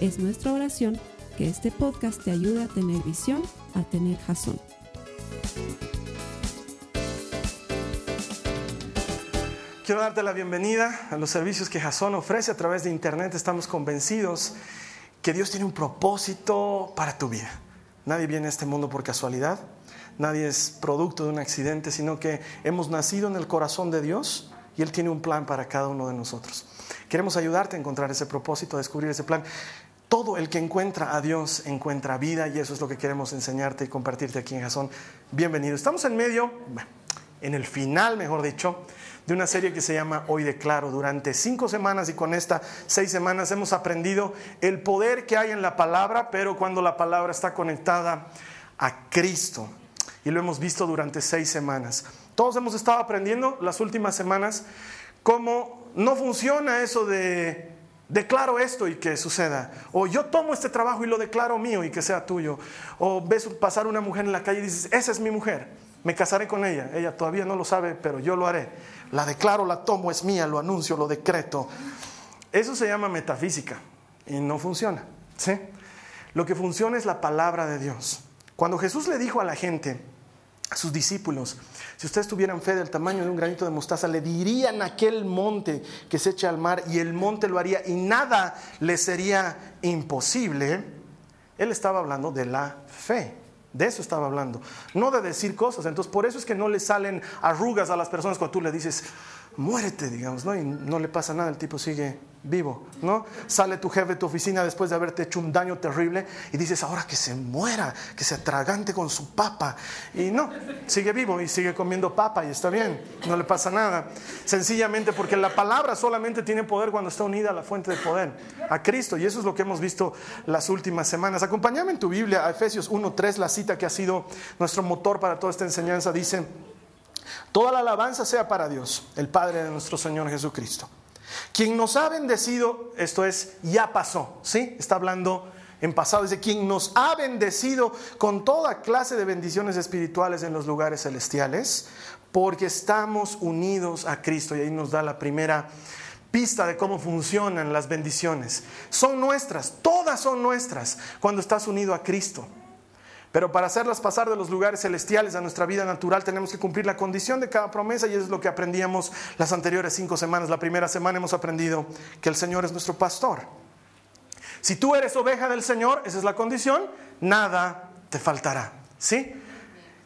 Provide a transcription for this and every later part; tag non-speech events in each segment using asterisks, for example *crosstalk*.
Es nuestra oración que este podcast te ayude a tener visión, a tener jazón. Quiero darte la bienvenida a los servicios que Jason ofrece a través de Internet. Estamos convencidos que Dios tiene un propósito para tu vida. Nadie viene a este mundo por casualidad, nadie es producto de un accidente, sino que hemos nacido en el corazón de Dios y Él tiene un plan para cada uno de nosotros. Queremos ayudarte a encontrar ese propósito, a descubrir ese plan. Todo el que encuentra a Dios encuentra vida y eso es lo que queremos enseñarte y compartirte aquí en Jason. Bienvenido. Estamos en medio, en el final, mejor dicho, de una serie que se llama Hoy Declaro. Durante cinco semanas y con estas seis semanas hemos aprendido el poder que hay en la palabra, pero cuando la palabra está conectada a Cristo. Y lo hemos visto durante seis semanas. Todos hemos estado aprendiendo las últimas semanas cómo no funciona eso de declaro esto y que suceda. O yo tomo este trabajo y lo declaro mío y que sea tuyo. O ves pasar una mujer en la calle y dices, esa es mi mujer, me casaré con ella. Ella todavía no lo sabe, pero yo lo haré. La declaro, la tomo, es mía, lo anuncio, lo decreto. Eso se llama metafísica y no funciona. ¿sí? Lo que funciona es la palabra de Dios. Cuando Jesús le dijo a la gente, a sus discípulos, si ustedes tuvieran fe del tamaño de un granito de mostaza, le dirían aquel monte que se echa al mar y el monte lo haría y nada le sería imposible. Él estaba hablando de la fe. De eso estaba hablando, no de decir cosas. Entonces, por eso es que no le salen arrugas a las personas cuando tú le dices, muérete, digamos, ¿no? Y no le pasa nada, el tipo sigue vivo, ¿no? Sale tu jefe de tu oficina después de haberte hecho un daño terrible y dices, ahora que se muera, que se atragante con su papa. Y no, sigue vivo y sigue comiendo papa y está bien, no le pasa nada. Sencillamente porque la palabra solamente tiene poder cuando está unida a la fuente de poder, a Cristo. Y eso es lo que hemos visto las últimas semanas. Acompáñame en tu Biblia a Efesios 1.3, la cita que ha sido nuestro motor para toda esta enseñanza. Dice, toda la alabanza sea para Dios, el Padre de nuestro Señor Jesucristo quien nos ha bendecido, esto es, ya pasó, ¿sí? Está hablando en pasado, dice, quien nos ha bendecido con toda clase de bendiciones espirituales en los lugares celestiales, porque estamos unidos a Cristo. Y ahí nos da la primera pista de cómo funcionan las bendiciones. Son nuestras, todas son nuestras cuando estás unido a Cristo. Pero para hacerlas pasar de los lugares celestiales a nuestra vida natural tenemos que cumplir la condición de cada promesa y eso es lo que aprendíamos las anteriores cinco semanas. La primera semana hemos aprendido que el Señor es nuestro pastor. Si tú eres oveja del Señor, esa es la condición, nada te faltará. ¿Sí?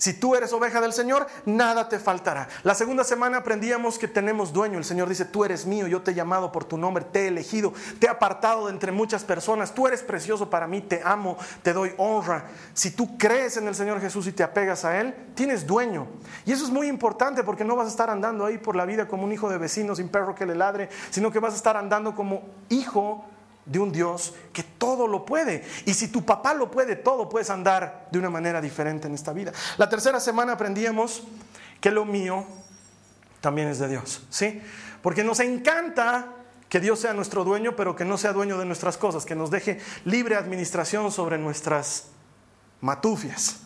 Si tú eres oveja del Señor, nada te faltará. La segunda semana aprendíamos que tenemos dueño. El Señor dice, tú eres mío, yo te he llamado por tu nombre, te he elegido, te he apartado de entre muchas personas, tú eres precioso para mí, te amo, te doy honra. Si tú crees en el Señor Jesús y te apegas a Él, tienes dueño. Y eso es muy importante porque no vas a estar andando ahí por la vida como un hijo de vecino sin perro que le ladre, sino que vas a estar andando como hijo de un Dios que todo lo puede. Y si tu papá lo puede todo, puedes andar de una manera diferente en esta vida. La tercera semana aprendíamos que lo mío también es de Dios, ¿sí? Porque nos encanta que Dios sea nuestro dueño, pero que no sea dueño de nuestras cosas, que nos deje libre administración sobre nuestras matufias.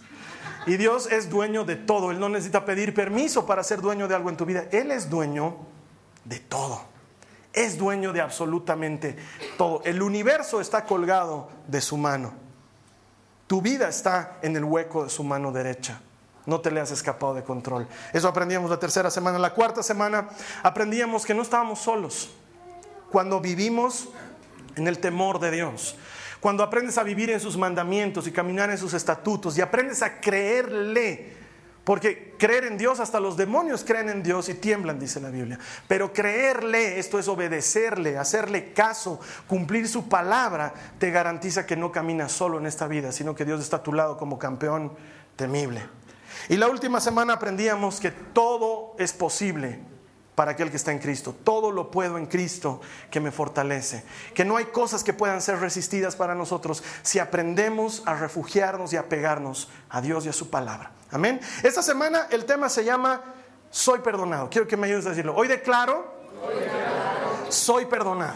Y Dios es dueño de todo, Él no necesita pedir permiso para ser dueño de algo en tu vida, Él es dueño de todo es dueño de absolutamente todo. El universo está colgado de su mano. Tu vida está en el hueco de su mano derecha. No te le has escapado de control. Eso aprendíamos la tercera semana. La cuarta semana aprendíamos que no estábamos solos. Cuando vivimos en el temor de Dios. Cuando aprendes a vivir en sus mandamientos y caminar en sus estatutos y aprendes a creerle porque creer en Dios, hasta los demonios creen en Dios y tiemblan, dice la Biblia. Pero creerle, esto es obedecerle, hacerle caso, cumplir su palabra, te garantiza que no caminas solo en esta vida, sino que Dios está a tu lado como campeón temible. Y la última semana aprendíamos que todo es posible para aquel que está en Cristo. Todo lo puedo en Cristo que me fortalece. Que no hay cosas que puedan ser resistidas para nosotros si aprendemos a refugiarnos y a pegarnos a Dios y a su palabra. Amén. Esta semana el tema se llama Soy perdonado. Quiero que me ayudes a decirlo. Hoy declaro, Soy perdonado.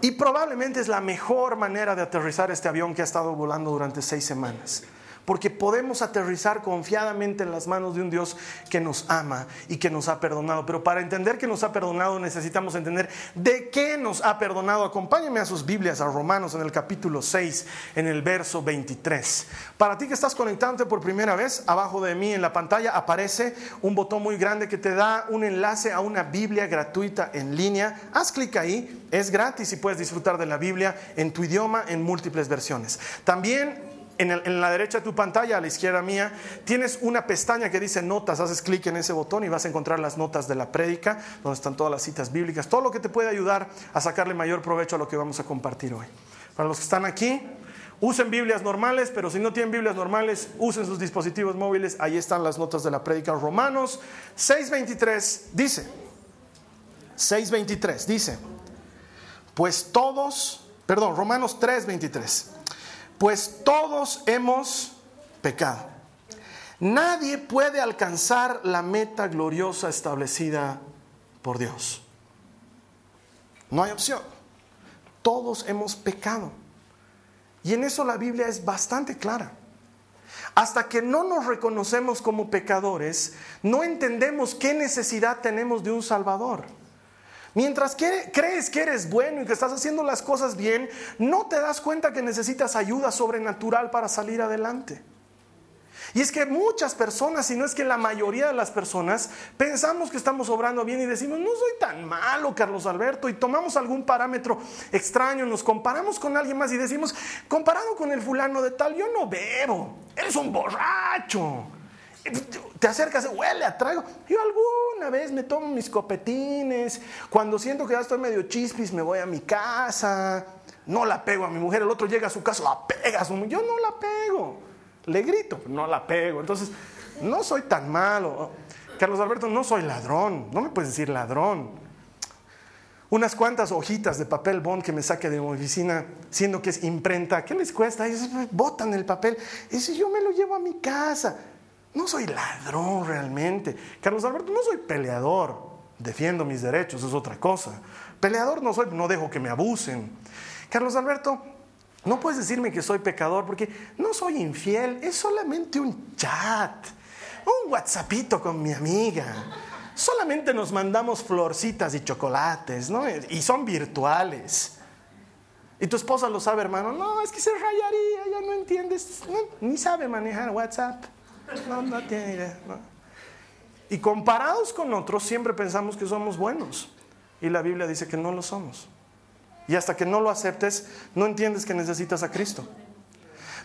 Y probablemente es la mejor manera de aterrizar este avión que ha estado volando durante seis semanas porque podemos aterrizar confiadamente en las manos de un Dios que nos ama y que nos ha perdonado. Pero para entender que nos ha perdonado necesitamos entender de qué nos ha perdonado. Acompáñenme a sus Biblias, a Romanos en el capítulo 6, en el verso 23. Para ti que estás conectándote por primera vez, abajo de mí en la pantalla aparece un botón muy grande que te da un enlace a una Biblia gratuita en línea. Haz clic ahí, es gratis y puedes disfrutar de la Biblia en tu idioma en múltiples versiones. También en, la derecha de tu pantalla, a la izquierda mía, tienes una pestaña que dice notas. Haces clic en ese botón y vas a encontrar las notas de la prédica, donde están todas las citas bíblicas, todo lo que te puede ayudar a sacarle mayor provecho a lo que vamos a compartir hoy. Para los que están aquí, usen Biblias normales, pero si no tienen Biblias normales, usen sus dispositivos móviles. Ahí están las notas de la prédica. Romanos 6:23 dice, 6:23 dice, pues todos, perdón, Romanos 3:23 pues todos hemos pecado. Nadie puede alcanzar la meta gloriosa establecida por Dios. No hay opción. Todos hemos pecado. Y en eso la Biblia es bastante clara. Hasta que no nos reconocemos como pecadores, no entendemos qué necesidad tenemos de un Salvador. Mientras crees que eres bueno y que estás haciendo las cosas bien, no te das cuenta que necesitas ayuda sobrenatural para salir adelante. Y es que muchas personas, si no es que la mayoría de las personas, pensamos que estamos obrando bien y decimos, no soy tan malo, Carlos Alberto, y tomamos algún parámetro extraño, nos comparamos con alguien más y decimos, comparado con el fulano de tal, yo no bebo, eres un borracho te acercas, huele a trago. Yo alguna vez me tomo mis copetines. Cuando siento que ya estoy medio chispis, me voy a mi casa. No la pego a mi mujer. El otro llega a su casa, la pega Yo no la pego. Le grito, no la pego. Entonces, no soy tan malo. Carlos Alberto, no soy ladrón. No me puedes decir ladrón. Unas cuantas hojitas de papel bond que me saque de mi oficina, siendo que es imprenta. ¿Qué les cuesta? Botan el papel. Y si yo me lo llevo a mi casa. No soy ladrón realmente. Carlos Alberto, no soy peleador. Defiendo mis derechos, es otra cosa. Peleador no soy, no dejo que me abusen. Carlos Alberto, no puedes decirme que soy pecador porque no soy infiel, es solamente un chat, un WhatsAppito con mi amiga. Solamente nos mandamos florcitas y chocolates, ¿no? Y son virtuales. Y tu esposa lo sabe, hermano. No, es que se rayaría, ya no entiendes, ni sabe manejar WhatsApp. Tiene idea. Y comparados con otros, siempre pensamos que somos buenos. Y la Biblia dice que no lo somos. Y hasta que no lo aceptes, no entiendes que necesitas a Cristo.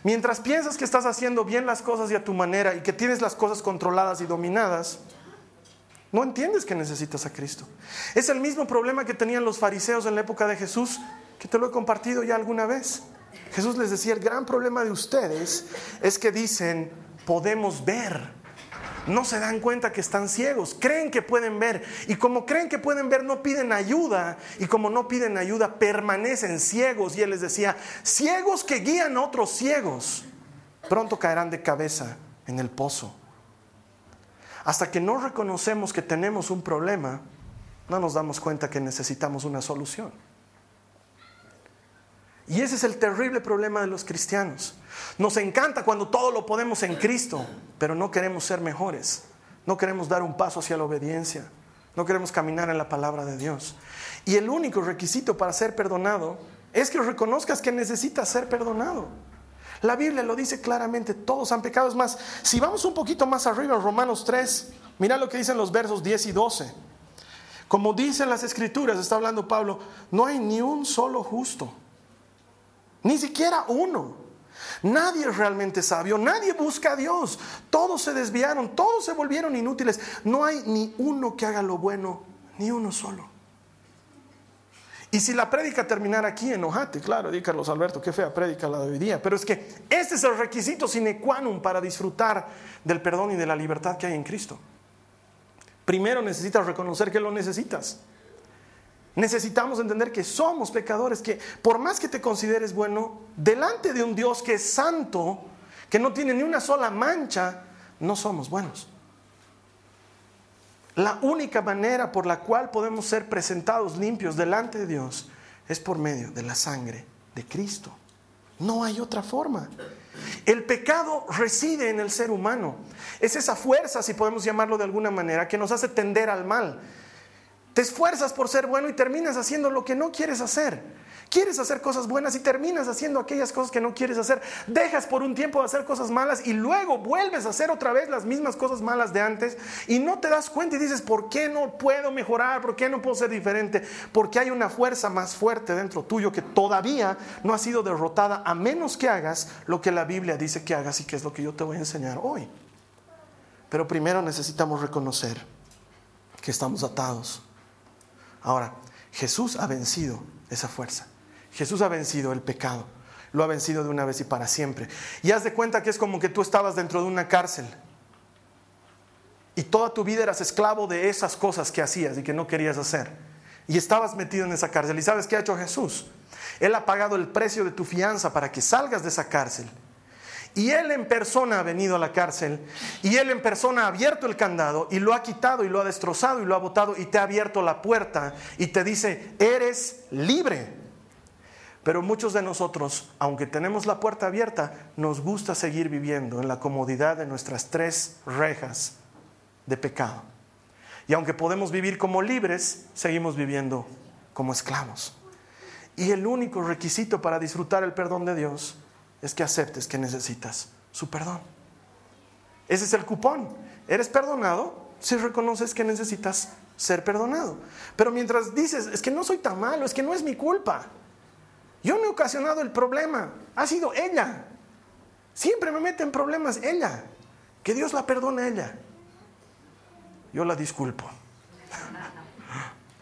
Mientras piensas que estás haciendo bien las cosas y a tu manera y que tienes las cosas controladas y dominadas, no entiendes que necesitas a Cristo. Es el mismo problema que tenían los fariseos en la época de Jesús, que te lo he compartido ya alguna vez. Jesús les decía, el gran problema de ustedes es que dicen, podemos ver. No se dan cuenta que están ciegos, creen que pueden ver. Y como creen que pueden ver, no piden ayuda. Y como no piden ayuda, permanecen ciegos. Y él les decía, ciegos que guían a otros ciegos, pronto caerán de cabeza en el pozo. Hasta que no reconocemos que tenemos un problema, no nos damos cuenta que necesitamos una solución. Y ese es el terrible problema de los cristianos. Nos encanta cuando todo lo podemos en Cristo, pero no queremos ser mejores. No queremos dar un paso hacia la obediencia. No queremos caminar en la palabra de Dios. Y el único requisito para ser perdonado es que reconozcas que necesitas ser perdonado. La Biblia lo dice claramente, todos han pecado. Es más, si vamos un poquito más arriba, en Romanos 3, mira lo que dicen los versos 10 y 12. Como dicen las escrituras, está hablando Pablo, no hay ni un solo justo ni siquiera uno. Nadie es realmente sabio, nadie busca a Dios. Todos se desviaron, todos se volvieron inútiles. No hay ni uno que haga lo bueno, ni uno solo. Y si la prédica terminara aquí, enojate, claro, di Carlos Alberto, qué fea prédica la de hoy día. Pero es que este es el requisito sine qua non para disfrutar del perdón y de la libertad que hay en Cristo. primero necesitas reconocer que lo necesitas. Necesitamos entender que somos pecadores, que por más que te consideres bueno, delante de un Dios que es santo, que no tiene ni una sola mancha, no somos buenos. La única manera por la cual podemos ser presentados limpios delante de Dios es por medio de la sangre de Cristo. No hay otra forma. El pecado reside en el ser humano. Es esa fuerza, si podemos llamarlo de alguna manera, que nos hace tender al mal. Te esfuerzas por ser bueno y terminas haciendo lo que no quieres hacer. Quieres hacer cosas buenas y terminas haciendo aquellas cosas que no quieres hacer. Dejas por un tiempo de hacer cosas malas y luego vuelves a hacer otra vez las mismas cosas malas de antes y no te das cuenta y dices, ¿por qué no puedo mejorar? ¿Por qué no puedo ser diferente? Porque hay una fuerza más fuerte dentro tuyo que todavía no ha sido derrotada a menos que hagas lo que la Biblia dice que hagas y que es lo que yo te voy a enseñar hoy. Pero primero necesitamos reconocer que estamos atados. Ahora, Jesús ha vencido esa fuerza. Jesús ha vencido el pecado, lo ha vencido de una vez y para siempre. Y haz de cuenta que es como que tú estabas dentro de una cárcel y toda tu vida eras esclavo de esas cosas que hacías y que no querías hacer. Y estabas metido en esa cárcel. ¿Y sabes qué ha hecho Jesús? Él ha pagado el precio de tu fianza para que salgas de esa cárcel. Y Él en persona ha venido a la cárcel y Él en persona ha abierto el candado y lo ha quitado y lo ha destrozado y lo ha botado y te ha abierto la puerta y te dice, eres libre. Pero muchos de nosotros, aunque tenemos la puerta abierta, nos gusta seguir viviendo en la comodidad de nuestras tres rejas de pecado. Y aunque podemos vivir como libres, seguimos viviendo como esclavos. Y el único requisito para disfrutar el perdón de Dios es que aceptes que necesitas su perdón. Ese es el cupón. Eres perdonado si reconoces que necesitas ser perdonado. Pero mientras dices, es que no soy tan malo, es que no es mi culpa. Yo no he ocasionado el problema, ha sido ella. Siempre me mete en problemas ella. Que Dios la perdone a ella. Yo la disculpo.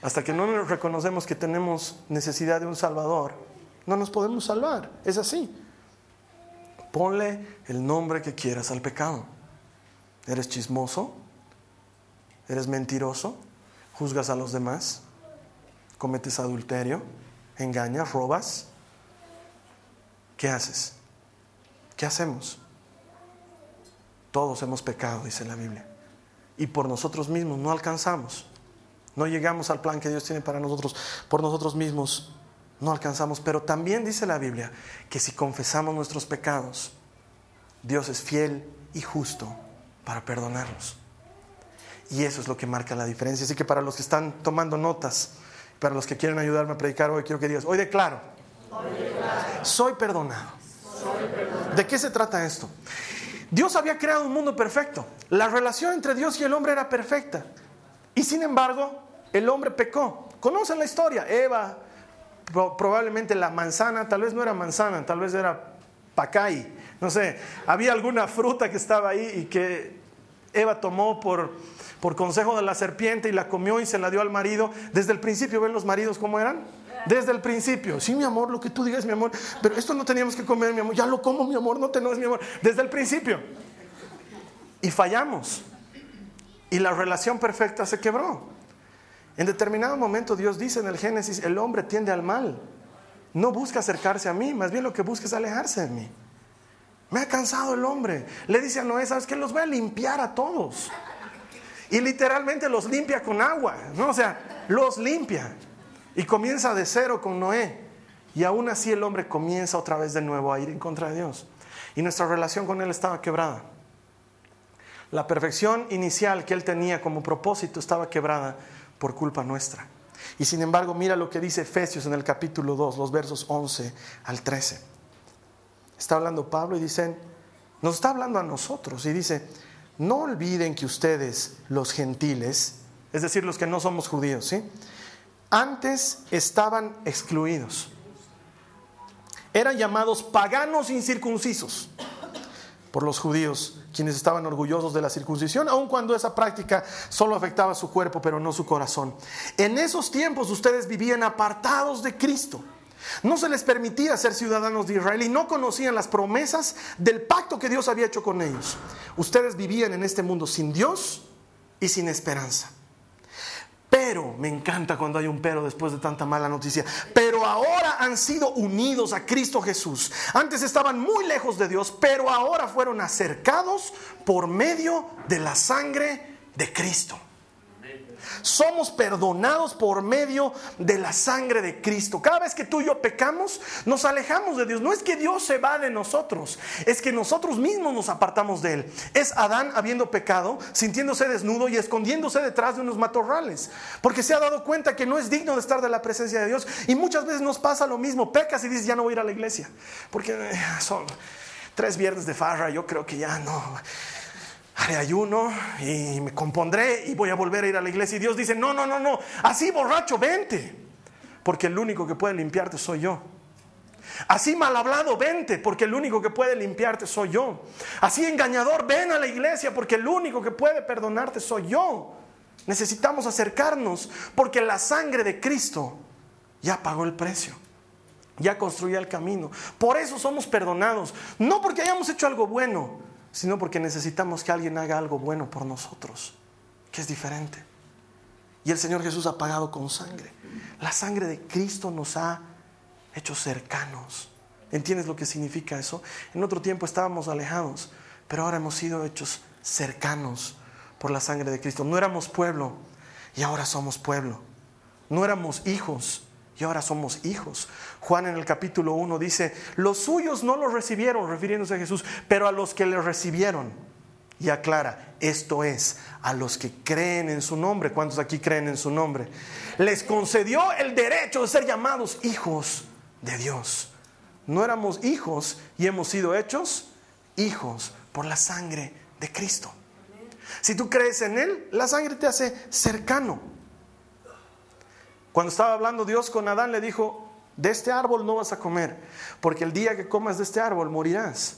Hasta que no reconocemos que tenemos necesidad de un Salvador, no nos podemos salvar. Es así. Ponle el nombre que quieras al pecado. ¿Eres chismoso? ¿Eres mentiroso? ¿Juzgas a los demás? ¿Cometes adulterio? ¿Engañas? ¿Robas? ¿Qué haces? ¿Qué hacemos? Todos hemos pecado, dice la Biblia. Y por nosotros mismos no alcanzamos. No llegamos al plan que Dios tiene para nosotros. Por nosotros mismos no alcanzamos. Pero también dice la Biblia que si confesamos nuestros pecados, Dios es fiel y justo para perdonarnos. Y eso es lo que marca la diferencia. Así que para los que están tomando notas, para los que quieren ayudarme a predicar hoy, quiero que digas, hoy declaro, Soy, perdonado. soy perdonado. ¿De qué se trata esto? Dios había creado un mundo perfecto. La relación entre Dios y el hombre era perfecta. Y sin embargo, el hombre pecó. Conocen la historia. Eva, probablemente la manzana, tal vez no era manzana, tal vez era pacay. No sé, había alguna fruta que estaba ahí y que Eva tomó por, por consejo de la serpiente y la comió y se la dio al marido. Desde el principio, ¿ven los maridos cómo eran? Desde el principio, sí, mi amor, lo que tú digas, mi amor, pero esto no teníamos que comer, mi amor, ya lo como, mi amor, no tenemos, mi amor, desde el principio. Y fallamos. Y la relación perfecta se quebró. En determinado momento Dios dice en el Génesis, el hombre tiende al mal. No busca acercarse a mí, más bien lo que busca es alejarse de mí. Me ha cansado el hombre. Le dice a Noé, ¿sabes qué? Los voy a limpiar a todos. Y literalmente los limpia con agua, ¿no? O sea, los limpia. Y comienza de cero con Noé. Y aún así el hombre comienza otra vez de nuevo a ir en contra de Dios. Y nuestra relación con Él estaba quebrada. La perfección inicial que Él tenía como propósito estaba quebrada por culpa nuestra. Y sin embargo, mira lo que dice Efesios en el capítulo 2, los versos 11 al 13. Está hablando Pablo y dicen, nos está hablando a nosotros y dice, no olviden que ustedes, los gentiles, es decir, los que no somos judíos, ¿sí? Antes estaban excluidos. Eran llamados paganos incircuncisos por los judíos, quienes estaban orgullosos de la circuncisión, aun cuando esa práctica solo afectaba su cuerpo, pero no su corazón. En esos tiempos ustedes vivían apartados de Cristo. No se les permitía ser ciudadanos de Israel y no conocían las promesas del pacto que Dios había hecho con ellos. Ustedes vivían en este mundo sin Dios y sin esperanza. Pero, me encanta cuando hay un pero después de tanta mala noticia, pero ahora han sido unidos a Cristo Jesús. Antes estaban muy lejos de Dios, pero ahora fueron acercados por medio de la sangre de Cristo. Somos perdonados por medio de la sangre de Cristo. Cada vez que tú y yo pecamos, nos alejamos de Dios. No es que Dios se va de nosotros, es que nosotros mismos nos apartamos de Él. Es Adán habiendo pecado, sintiéndose desnudo y escondiéndose detrás de unos matorrales, porque se ha dado cuenta que no es digno de estar de la presencia de Dios. Y muchas veces nos pasa lo mismo, pecas y dices, ya no voy a ir a la iglesia, porque eh, son tres viernes de farra, yo creo que ya no haré ayuno y me compondré y voy a volver a ir a la iglesia. Y Dios dice, no, no, no, no, así borracho, vente, porque el único que puede limpiarte soy yo. Así mal hablado, vente, porque el único que puede limpiarte soy yo. Así engañador, ven a la iglesia, porque el único que puede perdonarte soy yo. Necesitamos acercarnos, porque la sangre de Cristo ya pagó el precio. Ya construyó el camino. Por eso somos perdonados. No porque hayamos hecho algo bueno, sino porque necesitamos que alguien haga algo bueno por nosotros, que es diferente. Y el Señor Jesús ha pagado con sangre. La sangre de Cristo nos ha hecho cercanos. ¿Entiendes lo que significa eso? En otro tiempo estábamos alejados, pero ahora hemos sido hechos cercanos por la sangre de Cristo. No éramos pueblo y ahora somos pueblo. No éramos hijos y ahora somos hijos. Juan en el capítulo 1 dice, los suyos no los recibieron, refiriéndose a Jesús, pero a los que le recibieron. Y aclara, esto es, a los que creen en su nombre. ¿Cuántos aquí creen en su nombre? Les concedió el derecho de ser llamados hijos de Dios. No éramos hijos y hemos sido hechos hijos por la sangre de Cristo. Si tú crees en Él, la sangre te hace cercano. Cuando estaba hablando Dios con Adán, le dijo, de este árbol no vas a comer, porque el día que comas de este árbol morirás.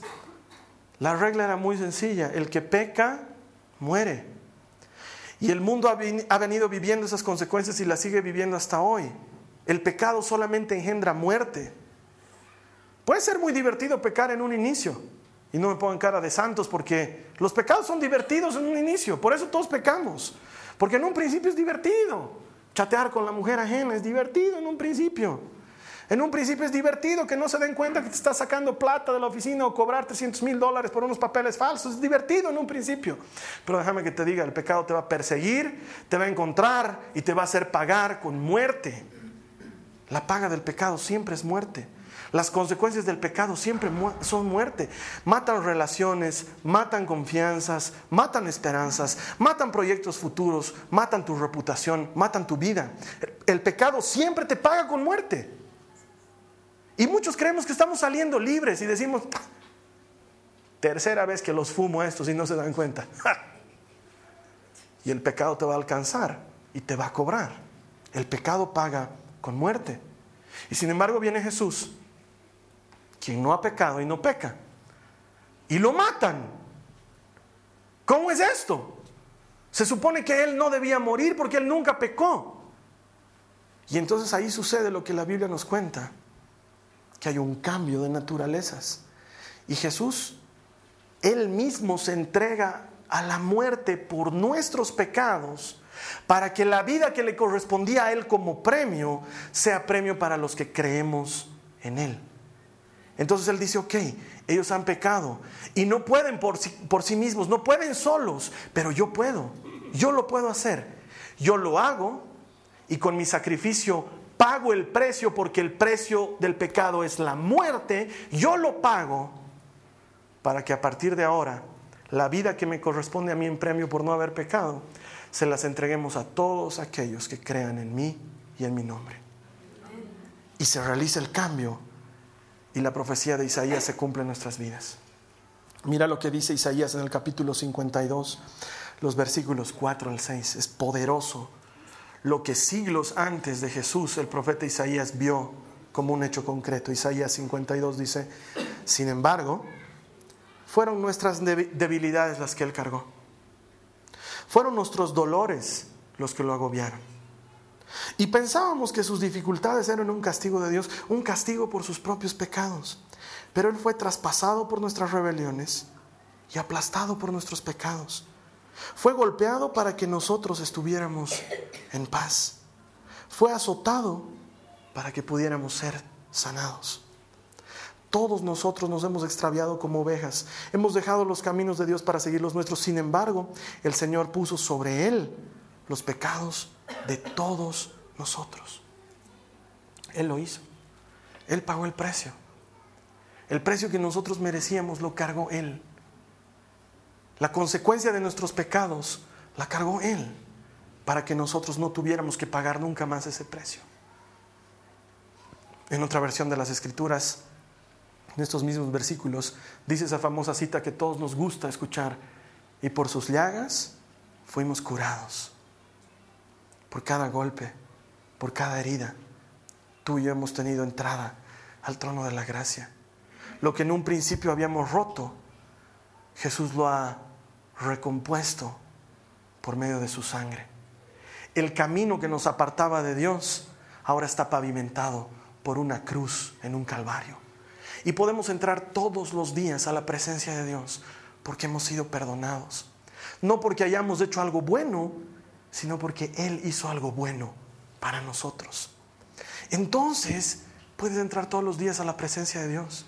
La regla era muy sencilla, el que peca, muere. Y el mundo ha venido viviendo esas consecuencias y las sigue viviendo hasta hoy. El pecado solamente engendra muerte. Puede ser muy divertido pecar en un inicio. Y no me pongan cara de santos porque los pecados son divertidos en un inicio. Por eso todos pecamos. Porque en un principio es divertido. Chatear con la mujer ajena es divertido en un principio. En un principio es divertido que no se den cuenta que te está sacando plata de la oficina o cobrar 300 mil dólares por unos papeles falsos. Es divertido en un principio. Pero déjame que te diga, el pecado te va a perseguir, te va a encontrar y te va a hacer pagar con muerte. La paga del pecado siempre es muerte. Las consecuencias del pecado siempre son muerte. Matan relaciones, matan confianzas, matan esperanzas, matan proyectos futuros, matan tu reputación, matan tu vida. El pecado siempre te paga con muerte. Y muchos creemos que estamos saliendo libres y decimos, tercera vez que los fumo estos y no se dan cuenta. *laughs* y el pecado te va a alcanzar y te va a cobrar. El pecado paga con muerte. Y sin embargo viene Jesús quien no ha pecado y no peca. Y lo matan. ¿Cómo es esto? Se supone que él no debía morir porque él nunca pecó. Y entonces ahí sucede lo que la Biblia nos cuenta, que hay un cambio de naturalezas. Y Jesús, él mismo se entrega a la muerte por nuestros pecados, para que la vida que le correspondía a él como premio sea premio para los que creemos en él. Entonces él dice, ok, ellos han pecado y no pueden por sí, por sí mismos, no pueden solos, pero yo puedo, yo lo puedo hacer. Yo lo hago y con mi sacrificio pago el precio porque el precio del pecado es la muerte, yo lo pago para que a partir de ahora la vida que me corresponde a mí en premio por no haber pecado, se las entreguemos a todos aquellos que crean en mí y en mi nombre. Y se realiza el cambio y la profecía de Isaías se cumple en nuestras vidas. Mira lo que dice Isaías en el capítulo 52, los versículos 4 al 6. Es poderoso lo que siglos antes de Jesús el profeta Isaías vio como un hecho concreto. Isaías 52 dice, sin embargo, fueron nuestras debilidades las que él cargó. Fueron nuestros dolores los que lo agobiaron. Y pensábamos que sus dificultades eran un castigo de Dios, un castigo por sus propios pecados. Pero Él fue traspasado por nuestras rebeliones y aplastado por nuestros pecados. Fue golpeado para que nosotros estuviéramos en paz. Fue azotado para que pudiéramos ser sanados. Todos nosotros nos hemos extraviado como ovejas. Hemos dejado los caminos de Dios para seguir los nuestros. Sin embargo, el Señor puso sobre Él los pecados de todos nosotros. Él lo hizo. Él pagó el precio. El precio que nosotros merecíamos lo cargó Él. La consecuencia de nuestros pecados la cargó Él para que nosotros no tuviéramos que pagar nunca más ese precio. En otra versión de las Escrituras, en estos mismos versículos, dice esa famosa cita que todos nos gusta escuchar, y por sus llagas fuimos curados. Por cada golpe, por cada herida, tú y yo hemos tenido entrada al trono de la gracia. Lo que en un principio habíamos roto, Jesús lo ha recompuesto por medio de su sangre. El camino que nos apartaba de Dios ahora está pavimentado por una cruz en un calvario. Y podemos entrar todos los días a la presencia de Dios porque hemos sido perdonados. No porque hayamos hecho algo bueno, sino porque Él hizo algo bueno para nosotros. Entonces, puedes entrar todos los días a la presencia de Dios.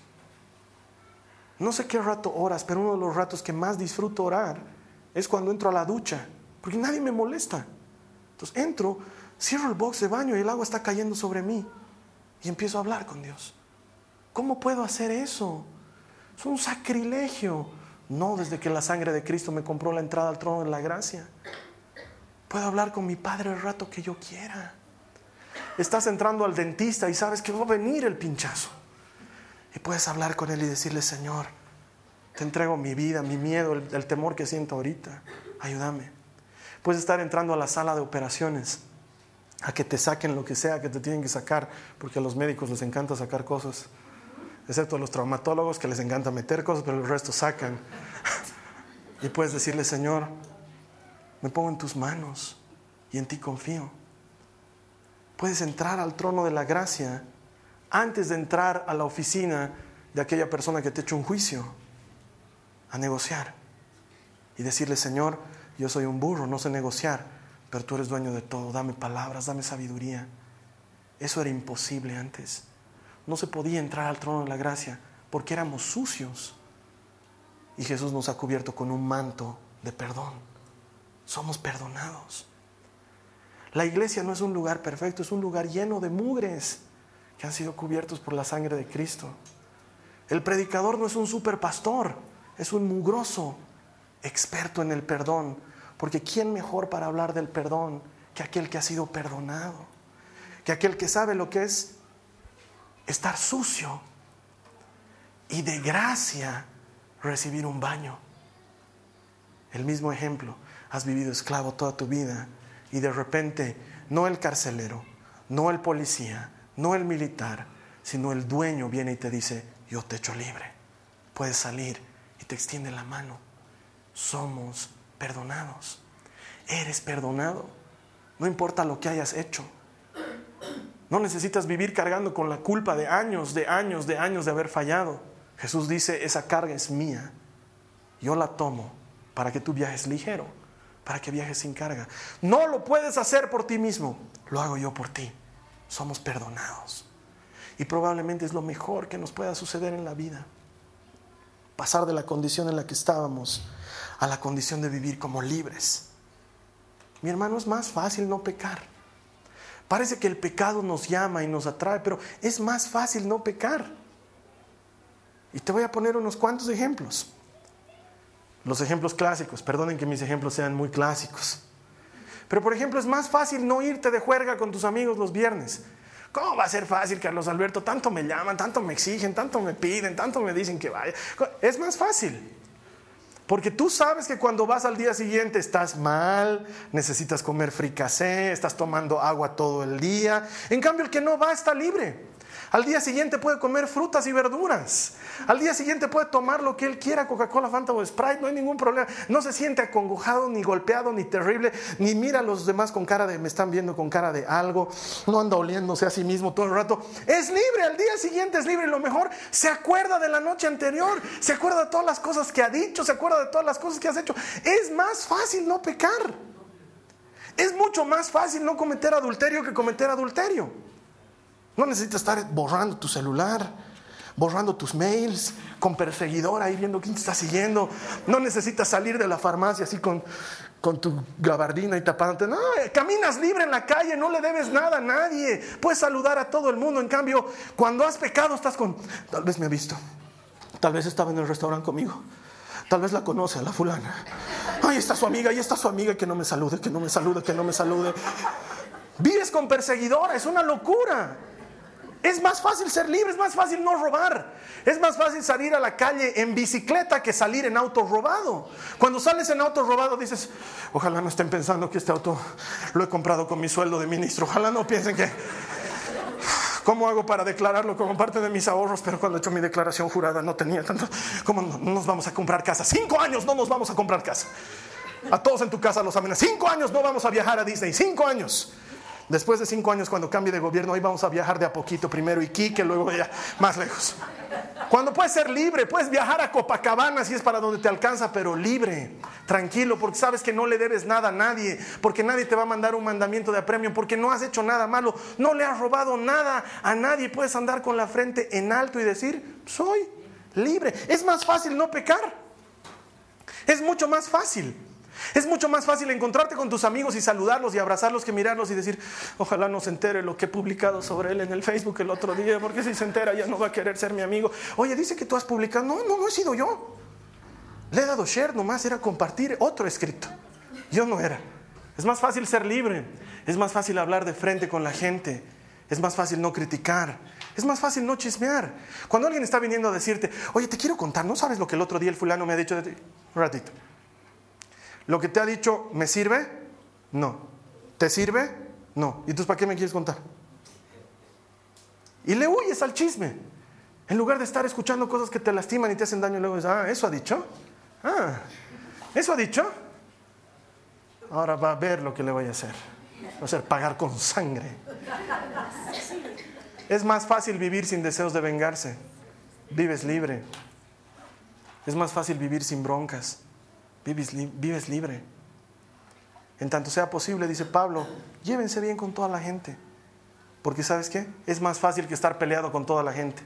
No sé qué rato oras, pero uno de los ratos que más disfruto orar es cuando entro a la ducha, porque nadie me molesta. Entonces entro, cierro el box de baño y el agua está cayendo sobre mí y empiezo a hablar con Dios. ¿Cómo puedo hacer eso? Es un sacrilegio. No desde que la sangre de Cristo me compró la entrada al trono de la gracia. Puedo hablar con mi Padre el rato que yo quiera. Estás entrando al dentista y sabes que va a venir el pinchazo. Y puedes hablar con Él y decirle, Señor, te entrego mi vida, mi miedo, el, temor que siento ahorita. Ayúdame. Puedes estar entrando a la sala de operaciones a que te saquen lo que sea que te tienen que sacar, porque a los médicos les encanta sacar cosas excepto a los traumatólogos que les encanta meter cosas, pero el resto sacan. *laughs* Y puedes decirle, Señor, me pongo en tus manos y en ti confío. Puedes entrar al trono de la gracia antes de entrar a la oficina de aquella persona que te hecho un juicio, a negociar. Y decirle, Señor, yo soy un burro, no sé negociar, pero tú eres dueño de todo, dame palabras, dame sabiduría. Eso era imposible antes no se podía entrar al trono de la gracia porque éramos sucios. Y Jesús nos ha cubierto con un manto de perdón. Somos perdonados. La iglesia no es un lugar perfecto, es un lugar lleno de mugres que han sido cubiertos por la sangre de Cristo. El predicador no es un superpastor, es un mugroso experto en el perdón, porque ¿quién mejor para hablar del perdón que aquel que ha sido perdonado? Que aquel que sabe lo que es estar sucio y de gracia recibir un baño. El mismo ejemplo, has vivido esclavo toda tu vida y de repente no el carcelero, no el policía, no el militar, sino el dueño viene y te dice, yo te echo libre, puedes salir y te extiende la mano. Somos perdonados, eres perdonado, no importa lo que hayas hecho. No necesitas vivir cargando con la culpa de años, de años, de años de haber fallado. Jesús dice, esa carga es mía. Yo la tomo para que tú viajes ligero, para que viajes sin carga. No lo puedes hacer por ti mismo, lo hago yo por ti. Somos perdonados. Y probablemente es lo mejor que nos pueda suceder en la vida. Pasar de la condición en la que estábamos a la condición de vivir como libres. Mi hermano, es más fácil no pecar. Parece que el pecado nos llama y nos atrae, pero es más fácil no pecar. Y te voy a poner unos cuantos ejemplos. Los ejemplos clásicos, perdonen que mis ejemplos sean muy clásicos. Pero por ejemplo, es más fácil no irte de juerga con tus amigos los viernes. ¿Cómo va a ser fácil, Carlos Alberto? Tanto me llaman, tanto me exigen, tanto me piden, tanto me dicen que vaya. Es más fácil. Porque tú sabes que cuando vas al día siguiente estás mal, necesitas comer fricasé, estás tomando agua todo el día. En cambio, el que no va está libre. Al día siguiente puede comer frutas y verduras. Al día siguiente puede tomar lo que él quiera, Coca-Cola, Fanta o Sprite, no hay ningún problema. No se siente acongojado, ni golpeado, ni terrible, ni mira a los demás con cara de, me están viendo con cara de algo, no anda oliéndose a sí mismo todo el rato. Es libre, al día siguiente es libre. Y lo mejor, se acuerda de la noche anterior, se acuerda de todas las cosas que ha dicho, se acuerda de todas las cosas que has hecho. Es más fácil no pecar. Es mucho más fácil no cometer adulterio que cometer adulterio. No necesitas estar borrando tu celular, borrando tus mails, con perseguidor ahí viendo quién te está siguiendo. No necesitas salir de la farmacia así con, con tu gabardina y tapándote. No, eh, caminas libre en la calle, no le debes nada a nadie. Puedes saludar a todo el mundo. En cambio, cuando has pecado, estás con. Tal vez me ha visto. Tal vez estaba en el restaurante conmigo. Tal vez la conoce la fulana. Ahí está su amiga, ahí está su amiga que no me salude, que no me salude, que no me salude. Vives con perseguidora, es una locura. Es más fácil ser libre, es más fácil no robar. Es más fácil salir a la calle en bicicleta que salir en auto robado. Cuando sales en auto robado dices, ojalá no estén pensando que este auto lo he comprado con mi sueldo de ministro. Ojalá no piensen que... ¿Cómo hago para declararlo como parte de mis ahorros? Pero cuando he hecho mi declaración jurada no tenía tanto... ¿Cómo no nos vamos a comprar casa? Cinco años no nos vamos a comprar casa. A todos en tu casa los amenazas. Cinco años no vamos a viajar a Disney. Cinco años. Después de cinco años, cuando cambie de gobierno, ahí vamos a viajar de a poquito. Primero Iquique, luego ya más lejos. Cuando puedes ser libre, puedes viajar a Copacabana si es para donde te alcanza, pero libre, tranquilo, porque sabes que no le debes nada a nadie, porque nadie te va a mandar un mandamiento de apremio, porque no has hecho nada malo, no le has robado nada a nadie. Puedes andar con la frente en alto y decir, soy libre. Es más fácil no pecar. Es mucho más fácil. Es mucho más fácil encontrarte con tus amigos y saludarlos y abrazarlos que mirarlos y decir, ojalá no se entere lo que he publicado sobre él en el Facebook el otro día, porque si se entera ya no va a querer ser mi amigo. Oye, dice que tú has publicado. No, no, no he sido yo. Le he dado share, nomás era compartir otro escrito. Yo no era. Es más fácil ser libre, es más fácil hablar de frente con la gente, es más fácil no criticar, es más fácil no chismear. Cuando alguien está viniendo a decirte, oye, te quiero contar, ¿no sabes lo que el otro día el fulano me ha dicho de ti? Ratito. ¿Lo que te ha dicho me sirve? No. ¿Te sirve? No. ¿Y entonces para qué me quieres contar? Y le huyes al chisme. En lugar de estar escuchando cosas que te lastiman y te hacen daño, luego dices, ah, ¿eso ha dicho? Ah, ¿eso ha dicho? Ahora va a ver lo que le voy a hacer. Va a hacer pagar con sangre. Es más fácil vivir sin deseos de vengarse. Vives libre. Es más fácil vivir sin broncas vives, libre. En tanto sea posible, dice Pablo, llévense bien con toda la gente. Porque sabes qué? Es más fácil que estar peleado con toda la gente.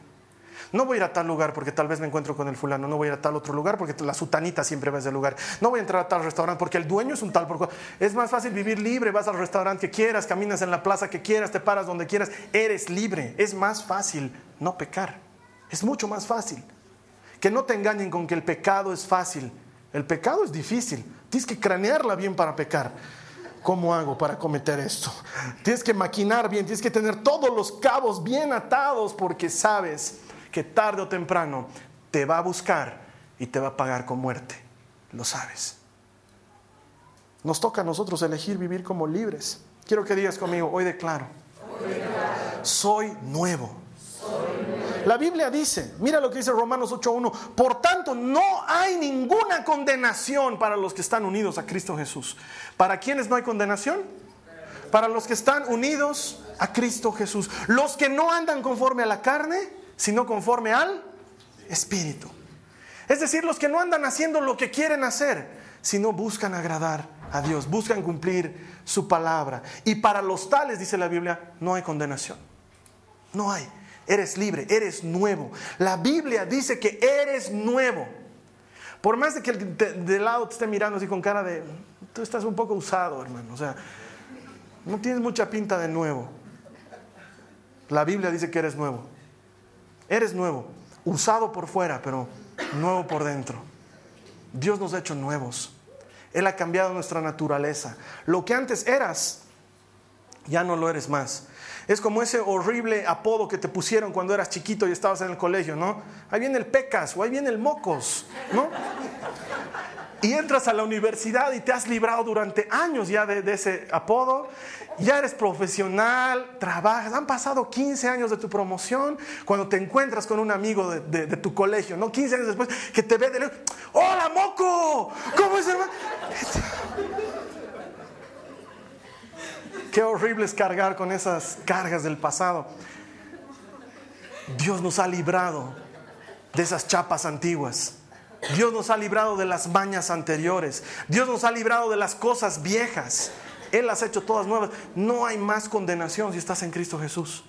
No voy a ir a tal lugar porque tal vez me encuentro con el fulano. No voy a ir a tal otro lugar porque la sutanita siempre va a ese lugar. No voy a entrar a tal restaurante porque el dueño es un tal. Por... Es más fácil vivir libre. Vas al restaurante que quieras, caminas en la plaza que quieras, te paras donde quieras. Eres libre. Es más fácil no pecar. Es mucho más fácil. Que no te engañen con que el pecado es fácil. El pecado es difícil. Tienes que cranearla bien para pecar. ¿Cómo hago para cometer esto? Tienes que maquinar bien, tienes que tener todos los cabos bien atados porque sabes que tarde o temprano te va a buscar y te va a pagar con muerte. Lo sabes. Nos toca a nosotros elegir vivir como libres. Quiero que digas conmigo, hoy declaro. Soy nuevo. La Biblia dice, mira lo que dice Romanos 8.1, por tanto no hay ninguna condenación para los que están unidos a Cristo Jesús. ¿Para quiénes no hay condenación? Para los que están unidos a Cristo Jesús. Los que no andan conforme a la carne, sino conforme al Espíritu. Es decir, los que no andan haciendo lo que quieren hacer, sino buscan agradar a Dios, buscan cumplir su palabra. Y para los tales, dice la Biblia, no hay condenación. No hay. Eres libre, eres nuevo. La Biblia dice que eres nuevo. Por más de que el de, lado te esté mirando así con cara de, tú estás un poco usado, hermano. O sea, no tienes mucha pinta de nuevo. La Biblia dice que eres nuevo. Eres nuevo, usado por fuera, pero nuevo por dentro. Dios nos ha hecho nuevos. Él ha cambiado nuestra naturaleza. Lo que antes eras, ya no lo eres más. Es como ese horrible apodo que te pusieron cuando eras chiquito y estabas en el colegio, ¿no? Ahí viene el pecas o ahí viene el mocos, ¿no? Y entras a la universidad y te has librado durante años ya de, ese apodo, ya eres profesional, trabajas, han pasado 15 años de tu promoción, cuando te encuentras con un amigo de, tu colegio, ¿no? 15 años después que te ve de ¡Hola, moco! ¿Cómo es, hermano? Qué horrible es cargar con esas cargas del pasado. Dios nos ha librado de esas chapas antiguas. Dios nos ha librado de las mañas anteriores. Dios nos ha librado de las cosas viejas. Él las ha hecho todas nuevas. No hay más condenación si estás en Cristo Jesús.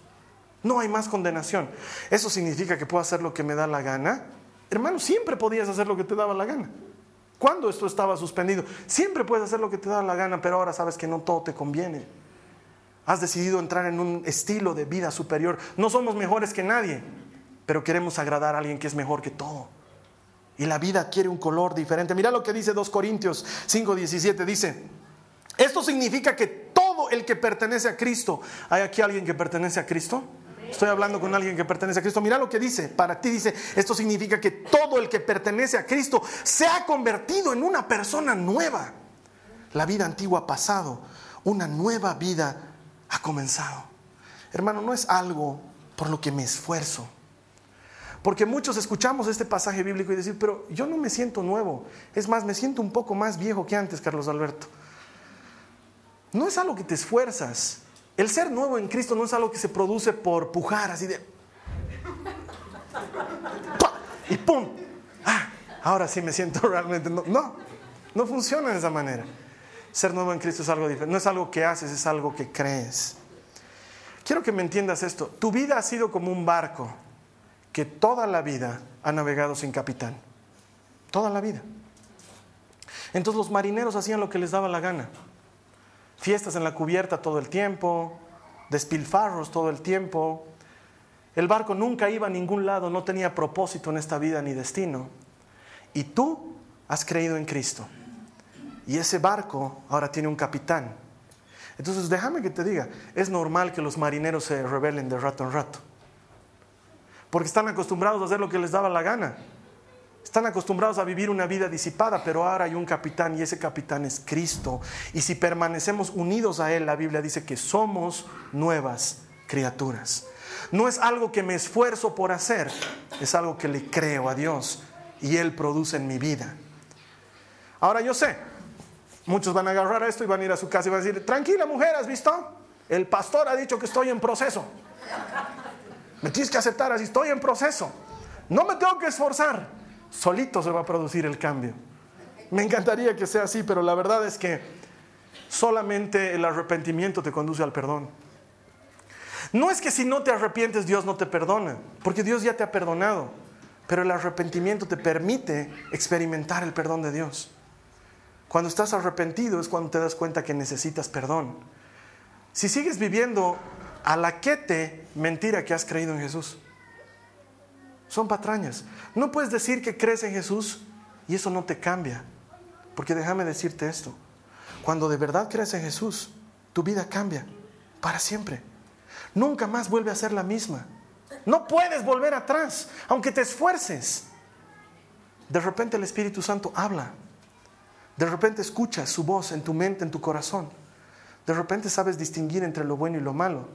No hay más condenación. ¿Eso significa que puedo hacer lo que me da la gana? Hermano, siempre podías hacer lo que te daba la gana. ¿Cuándo esto estaba suspendido? Siempre puedes hacer lo que te da la gana, pero ahora sabes que no todo te conviene. Has decidido entrar en un estilo de vida superior. No somos mejores que nadie, pero queremos agradar a alguien que es mejor que todo. Y la vida quiere un color diferente. Mira lo que dice 2 Corintios 5:17. Dice, esto significa que todo el que pertenece a Cristo, ¿hay aquí alguien que pertenece a Cristo? Estoy hablando con alguien que pertenece a Cristo. Mira lo que dice. Para ti dice, esto significa que todo el que pertenece a Cristo se ha convertido en una persona nueva. La vida antigua ha pasado, una nueva vida ha comenzado. Hermano, no es algo por lo que me esfuerzo. Porque muchos escuchamos este pasaje bíblico y decir, pero yo no me siento nuevo. Es más, me siento un poco más viejo que antes, Carlos Alberto. No es algo que te esfuerzas. El ser nuevo en Cristo no es algo que se produce por pujar así de... Y ¡pum! Ah, ahora sí me siento *laughs* realmente... No, no, no funciona de esa manera. Ser nuevo en Cristo es algo diferente. No es algo que haces, es algo que crees. Quiero que me entiendas esto. Tu vida ha sido como un barco que toda la vida ha navegado sin capitán. Toda la vida. Entonces los marineros hacían lo que les daba la gana fiestas en la cubierta todo el tiempo, despilfarros todo el tiempo. El barco nunca iba a ningún lado, no tenía propósito en esta vida ni destino. Y tú has creído en Cristo. Y ese barco ahora tiene un capitán. Entonces déjame que te diga, es normal que los marineros se rebelen de rato en rato. Porque están acostumbrados a hacer lo que les daba la gana. Están acostumbrados a vivir una vida disipada, pero ahora hay un capitán y ese capitán es Cristo. Y si permanecemos unidos a Él, la Biblia dice que somos nuevas criaturas. No es algo que me esfuerzo por hacer, es algo que le creo a Dios y Él produce en mi vida. Ahora yo sé, muchos van a agarrar esto y van a ir a su casa y van a decir, tranquila mujer, ¿has visto? El pastor ha dicho que estoy en proceso. Me tienes que aceptar así, estoy en proceso. No me tengo que esforzar solito se va a producir el cambio. Me encantaría que sea así, pero la verdad es que solamente el arrepentimiento te conduce al perdón. No es que si no te arrepientes Dios no te perdona, porque Dios ya te ha perdonado, pero el arrepentimiento te permite experimentar el perdón de Dios. Cuando estás arrepentido es cuando te das cuenta que necesitas perdón. Si sigues viviendo a la que te mentira que has creído en Jesús. Son patrañas. No puedes decir que crees en Jesús y eso no te cambia. Porque déjame decirte esto. Cuando de verdad crees en Jesús, tu vida cambia para siempre. Nunca más vuelve a ser la misma. No puedes volver atrás, aunque te esfuerces. De repente el Espíritu Santo habla. De repente escuchas su voz en tu mente, en tu corazón. De repente sabes distinguir entre lo bueno y lo malo.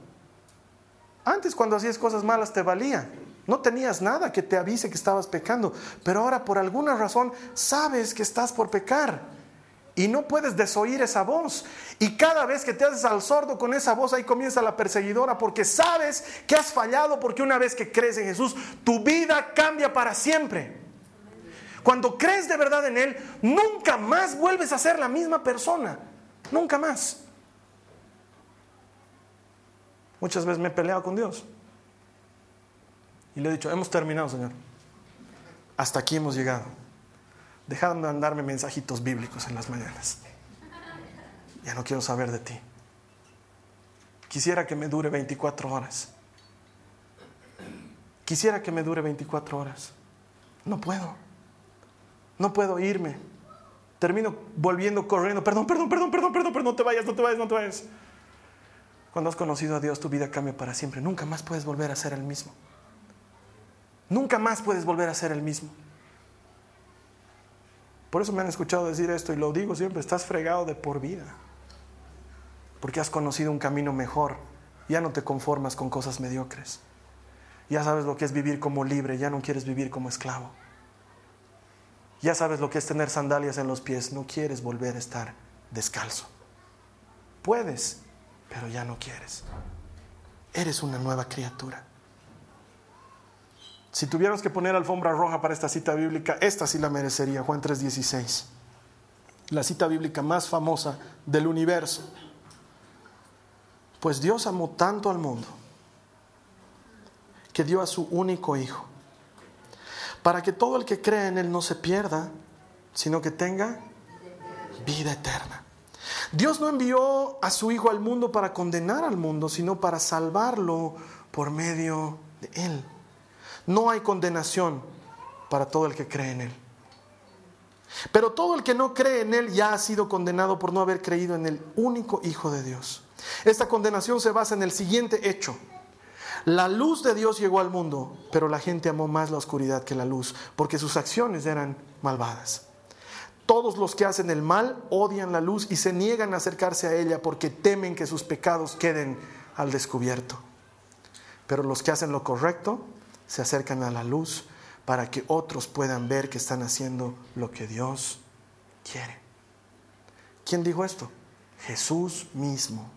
Antes cuando hacías cosas malas te valía. No tenías nada que te avise que estabas pecando, pero ahora por alguna razón sabes que estás por pecar y no puedes desoír esa voz. Y cada vez que te haces al sordo con esa voz, ahí comienza la perseguidora porque sabes que has fallado, porque una vez que crees en Jesús, tu vida cambia para siempre. Cuando crees de verdad en Él, nunca más vuelves a ser la misma persona. Nunca más. Muchas veces me he peleado con Dios. Y le he dicho, hemos terminado, Señor. Hasta aquí hemos llegado. Dejadme de mandarme mensajitos bíblicos en las mañanas. Ya no quiero saber de ti. Quisiera que me dure 24 horas. Quisiera que me dure 24 horas. No puedo. No puedo irme. Termino volviendo corriendo. Perdón, perdón, perdón, perdón, perdón, perdón. No te vayas, no te vayas, no te vayas. Cuando has conocido a Dios, tu vida cambia para siempre. Nunca más puedes volver a ser el mismo. Nunca más puedes volver a ser el mismo. Por eso me han escuchado decir esto y lo digo siempre, estás fregado de por vida. Porque has conocido un camino mejor. Ya no te conformas con cosas mediocres. Ya sabes lo que es vivir como libre, ya no quieres vivir como esclavo. Ya sabes lo que es tener sandalias en los pies, no quieres volver a estar descalzo. Puedes, pero ya no quieres. Eres una nueva criatura. Si tuviéramos que poner alfombra roja para esta cita bíblica, esta sí la merecería, Juan 3:16. La cita bíblica más famosa del universo. Pues Dios amó tanto al mundo que dio a su único Hijo, para que todo el que cree en Él no se pierda, sino que tenga vida eterna. Dios no envió a su Hijo al mundo para condenar al mundo, sino para salvarlo por medio de Él. No hay condenación para todo el que cree en Él. Pero todo el que no cree en Él ya ha sido condenado por no haber creído en el único Hijo de Dios. Esta condenación se basa en el siguiente hecho. La luz de Dios llegó al mundo, pero la gente amó más la oscuridad que la luz, porque sus acciones eran malvadas. Todos los que hacen el mal odian la luz y se niegan a acercarse a ella porque temen que sus pecados queden al descubierto. Pero los que hacen lo correcto se acercan a la luz para que otros puedan ver que están haciendo lo que Dios quiere. ¿Quién dijo esto? Jesús mismo.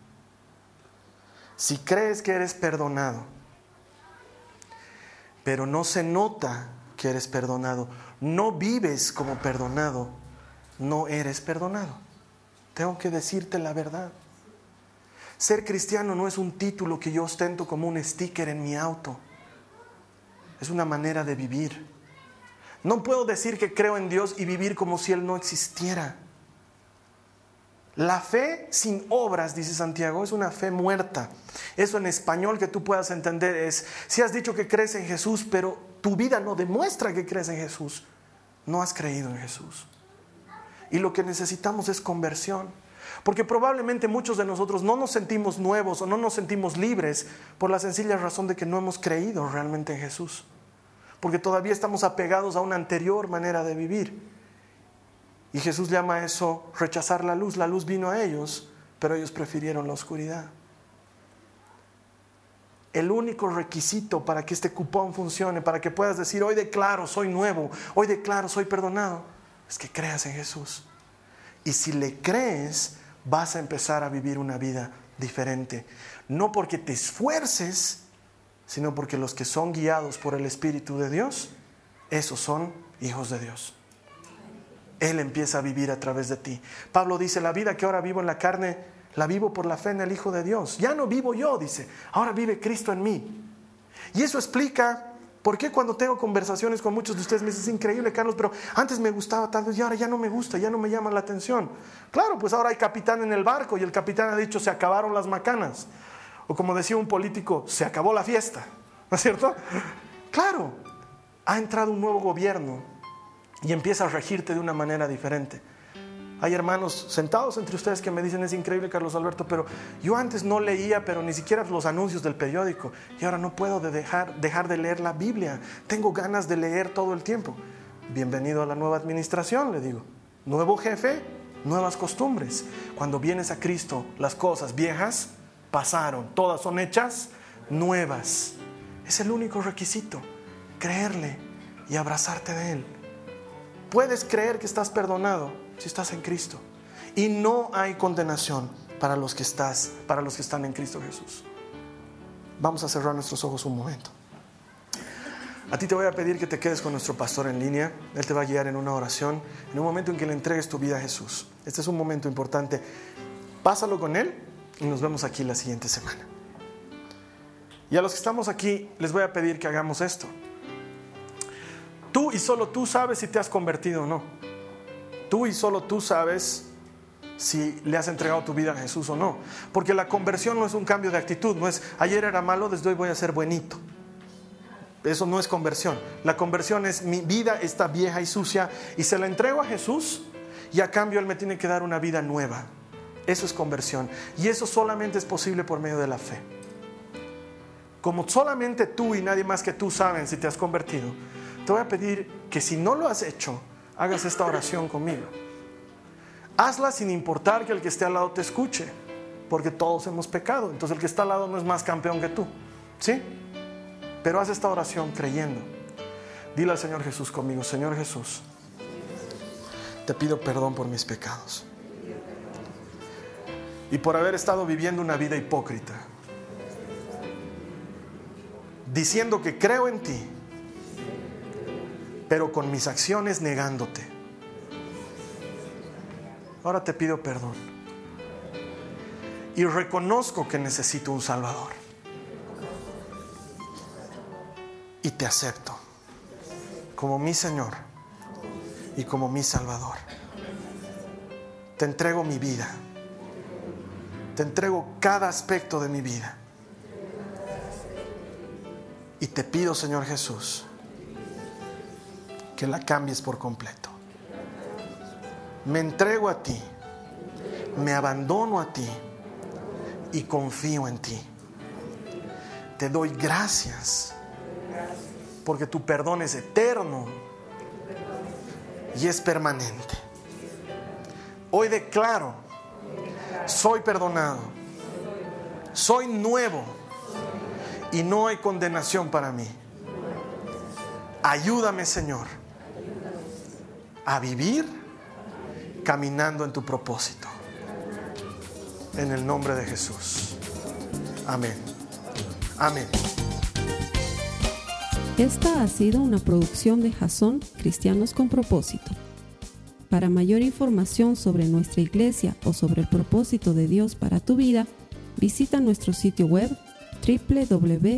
Si crees que eres perdonado, pero no se nota que eres perdonado, no vives como perdonado, no eres perdonado. Tengo que decirte la verdad. Ser cristiano no es un título que yo ostento como un sticker en mi auto. Es una manera de vivir. No puedo decir que creo en Dios y vivir como si Él no existiera. La fe sin obras, dice Santiago, es una fe muerta. Eso en español que tú puedas entender es, si has dicho que crees en Jesús, pero tu vida no demuestra que crees en Jesús, no has creído en Jesús. Y lo que necesitamos es conversión. Porque probablemente muchos de nosotros no nos sentimos nuevos o no nos sentimos libres por la sencilla razón de que no hemos creído realmente en Jesús. Porque todavía estamos apegados a una anterior manera de vivir. Y Jesús llama a eso rechazar la luz. La luz vino a ellos, pero ellos prefirieron la oscuridad. El único requisito para que este cupón funcione, para que puedas decir, hoy declaro, soy nuevo, hoy declaro, soy perdonado, es que creas en Jesús. Y si le crees, vas a empezar a vivir una vida diferente. No porque te esfuerces, sino porque los que son guiados por el Espíritu de Dios, esos son hijos de Dios. Él empieza a vivir a través de ti. Pablo dice, la vida que ahora vivo en la carne, la vivo por la fe en el Hijo de Dios. Ya no vivo yo, dice, ahora vive Cristo en mí. Y eso explica por qué cuando tengo conversaciones con muchos de ustedes me dicen, increíble, Carlos, pero antes me gustaba tal vez y ahora ya no me gusta, ya no me llama la atención. Claro, pues ahora hay capitán en el barco y el capitán ha dicho, se acabaron las macanas. O como decía un político, se acabó la fiesta. ¿No es cierto? Claro, ha entrado un nuevo gobierno y empieza a regirte de una manera diferente. Hay hermanos sentados entre ustedes que me dicen, es increíble Carlos Alberto, pero yo antes no leía, pero ni siquiera los anuncios del periódico, y ahora no puedo dejar, dejar de leer la Biblia. Tengo ganas de leer todo el tiempo. Bienvenido a la nueva administración, le digo. Nuevo jefe, nuevas costumbres. Cuando vienes a Cristo, las cosas viejas pasaron, todas son hechas nuevas. Es el único requisito, creerle y abrazarte de Él. Puedes creer que estás perdonado si estás en Cristo. Y no hay condenación para los que estás, para los que están en Cristo Jesús. Vamos a cerrar nuestros ojos un momento. A ti te voy a pedir que te quedes con nuestro pastor en línea. Él te va a guiar en una oración, en un momento en que le entregues tu vida a Jesús. Este es un momento importante. Pásalo con Él y nos vemos aquí la siguiente semana. Y a los que estamos aquí, les voy a pedir que hagamos esto. Tú y solo tú sabes si te has convertido o no. Tú y solo tú sabes si le has entregado tu vida a Jesús o no. Porque la conversión no es un cambio de actitud, no es ayer era malo, desde hoy voy a ser buenito. Eso no es conversión. La conversión es mi vida está vieja y sucia y se la entrego a Jesús y a cambio Él me tiene que dar una vida nueva. Eso es conversión. Y eso solamente es posible por medio de la fe. Como solamente tú y nadie más que tú saben si te has convertido, te voy a pedir que si no lo has hecho, hagas esta oración conmigo. Hazla sin importar que el que esté al lado te escuche, porque todos hemos pecado. Entonces el que está al lado no es más campeón que tú. ¿Sí? Pero haz esta oración creyendo. Dile al Señor Jesús conmigo, Señor Jesús, te pido perdón por mis pecados. Y por haber estado viviendo una vida hipócrita. Diciendo que creo en ti pero con mis acciones negándote. Ahora te pido perdón. Y reconozco que necesito un Salvador. Y te acepto como mi Señor y como mi Salvador. Te entrego mi vida. Te entrego cada aspecto de mi vida. Y te pido, Señor Jesús, que la cambies por completo. Me entrego a ti, me abandono a ti y confío en ti. Te doy gracias porque tu perdón es eterno y es permanente. Hoy declaro, soy perdonado, soy nuevo y no hay condenación para mí. Ayúdame, Señor, a vivir caminando en tu propósito. En el nombre de Jesús. Amén. Amén. Esta ha sido una producción de Jason Cristianos con Propósito. Para mayor información sobre nuestra iglesia o sobre el propósito de Dios para tu vida, visita nuestro sitio web www.jason.info.